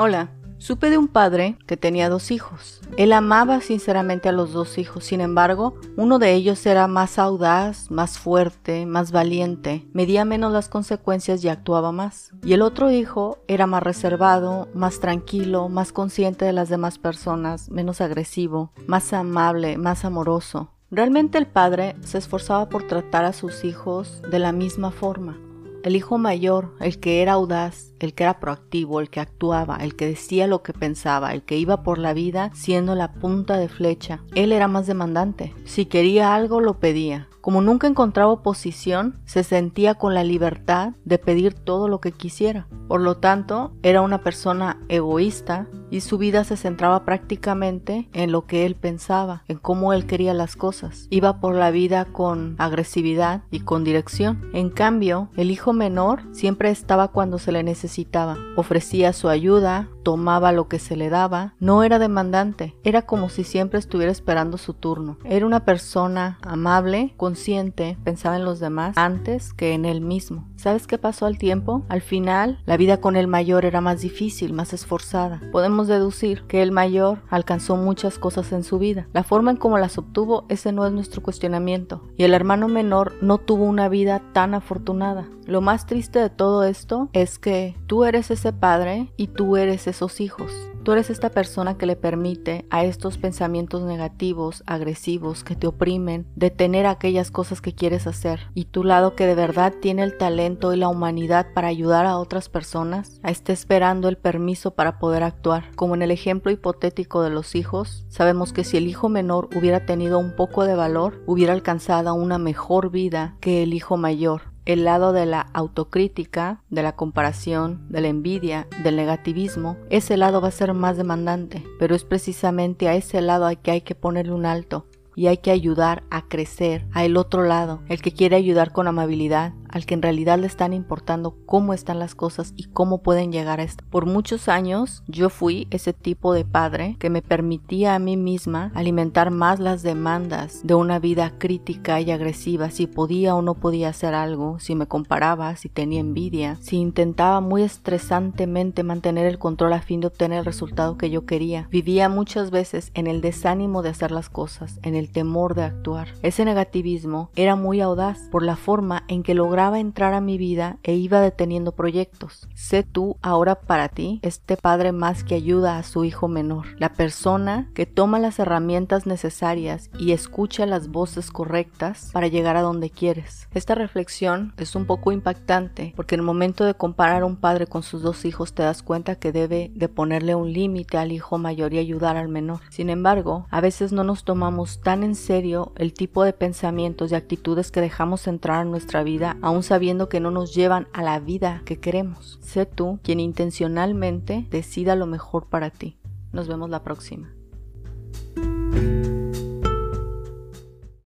Hola, supe de un padre que tenía dos hijos. Él amaba sinceramente a los dos hijos, sin embargo, uno de ellos era más audaz, más fuerte, más valiente, medía menos las consecuencias y actuaba más. Y el otro hijo era más reservado, más tranquilo, más consciente de las demás personas, menos agresivo, más amable, más amoroso. Realmente el padre se esforzaba por tratar a sus hijos de la misma forma. El hijo mayor, el que era audaz, el que era proactivo, el que actuaba, el que decía lo que pensaba, el que iba por la vida siendo la punta de flecha, él era más demandante. Si quería algo lo pedía. Como nunca encontraba oposición, se sentía con la libertad de pedir todo lo que quisiera. Por lo tanto, era una persona egoísta y su vida se centraba prácticamente en lo que él pensaba, en cómo él quería las cosas. Iba por la vida con agresividad y con dirección. En cambio, el hijo menor siempre estaba cuando se le necesitaba, ofrecía su ayuda, tomaba lo que se le daba, no era demandante, era como si siempre estuviera esperando su turno. Era una persona amable, pensaba en los demás antes que en él mismo. ¿Sabes qué pasó al tiempo? Al final, la vida con el mayor era más difícil, más esforzada. Podemos deducir que el mayor alcanzó muchas cosas en su vida. La forma en cómo las obtuvo, ese no es nuestro cuestionamiento. Y el hermano menor no tuvo una vida tan afortunada. Lo más triste de todo esto es que tú eres ese padre y tú eres esos hijos. Tú eres esta persona que le permite a estos pensamientos negativos, agresivos, que te oprimen, detener aquellas cosas que quieres hacer. Y tu lado que de verdad tiene el talento y la humanidad para ayudar a otras personas, está esperando el permiso para poder actuar. Como en el ejemplo hipotético de los hijos, sabemos que si el hijo menor hubiera tenido un poco de valor, hubiera alcanzado una mejor vida que el hijo mayor el lado de la autocrítica, de la comparación, de la envidia, del negativismo, ese lado va a ser más demandante, pero es precisamente a ese lado al que hay que ponerle un alto y hay que ayudar a crecer a el otro lado, el que quiere ayudar con amabilidad, al que en realidad le están importando cómo están las cosas y cómo pueden llegar a esto. Por muchos años yo fui ese tipo de padre que me permitía a mí misma alimentar más las demandas de una vida crítica y agresiva, si podía o no podía hacer algo, si me comparaba, si tenía envidia, si intentaba muy estresantemente mantener el control a fin de obtener el resultado que yo quería. Vivía muchas veces en el desánimo de hacer las cosas, en el temor de actuar. Ese negativismo era muy audaz por la forma en que lograba entrar a mi vida e iba deteniendo proyectos. Sé tú ahora para ti este padre más que ayuda a su hijo menor, la persona que toma las herramientas necesarias y escucha las voces correctas para llegar a donde quieres. Esta reflexión es un poco impactante porque en el momento de comparar a un padre con sus dos hijos te das cuenta que debe de ponerle un límite al hijo mayor y ayudar al menor. Sin embargo, a veces no nos tomamos tan en serio el tipo de pensamientos y actitudes que dejamos entrar en nuestra vida aún sabiendo que no nos llevan a la vida que queremos. Sé tú quien intencionalmente decida lo mejor para ti. Nos vemos la próxima.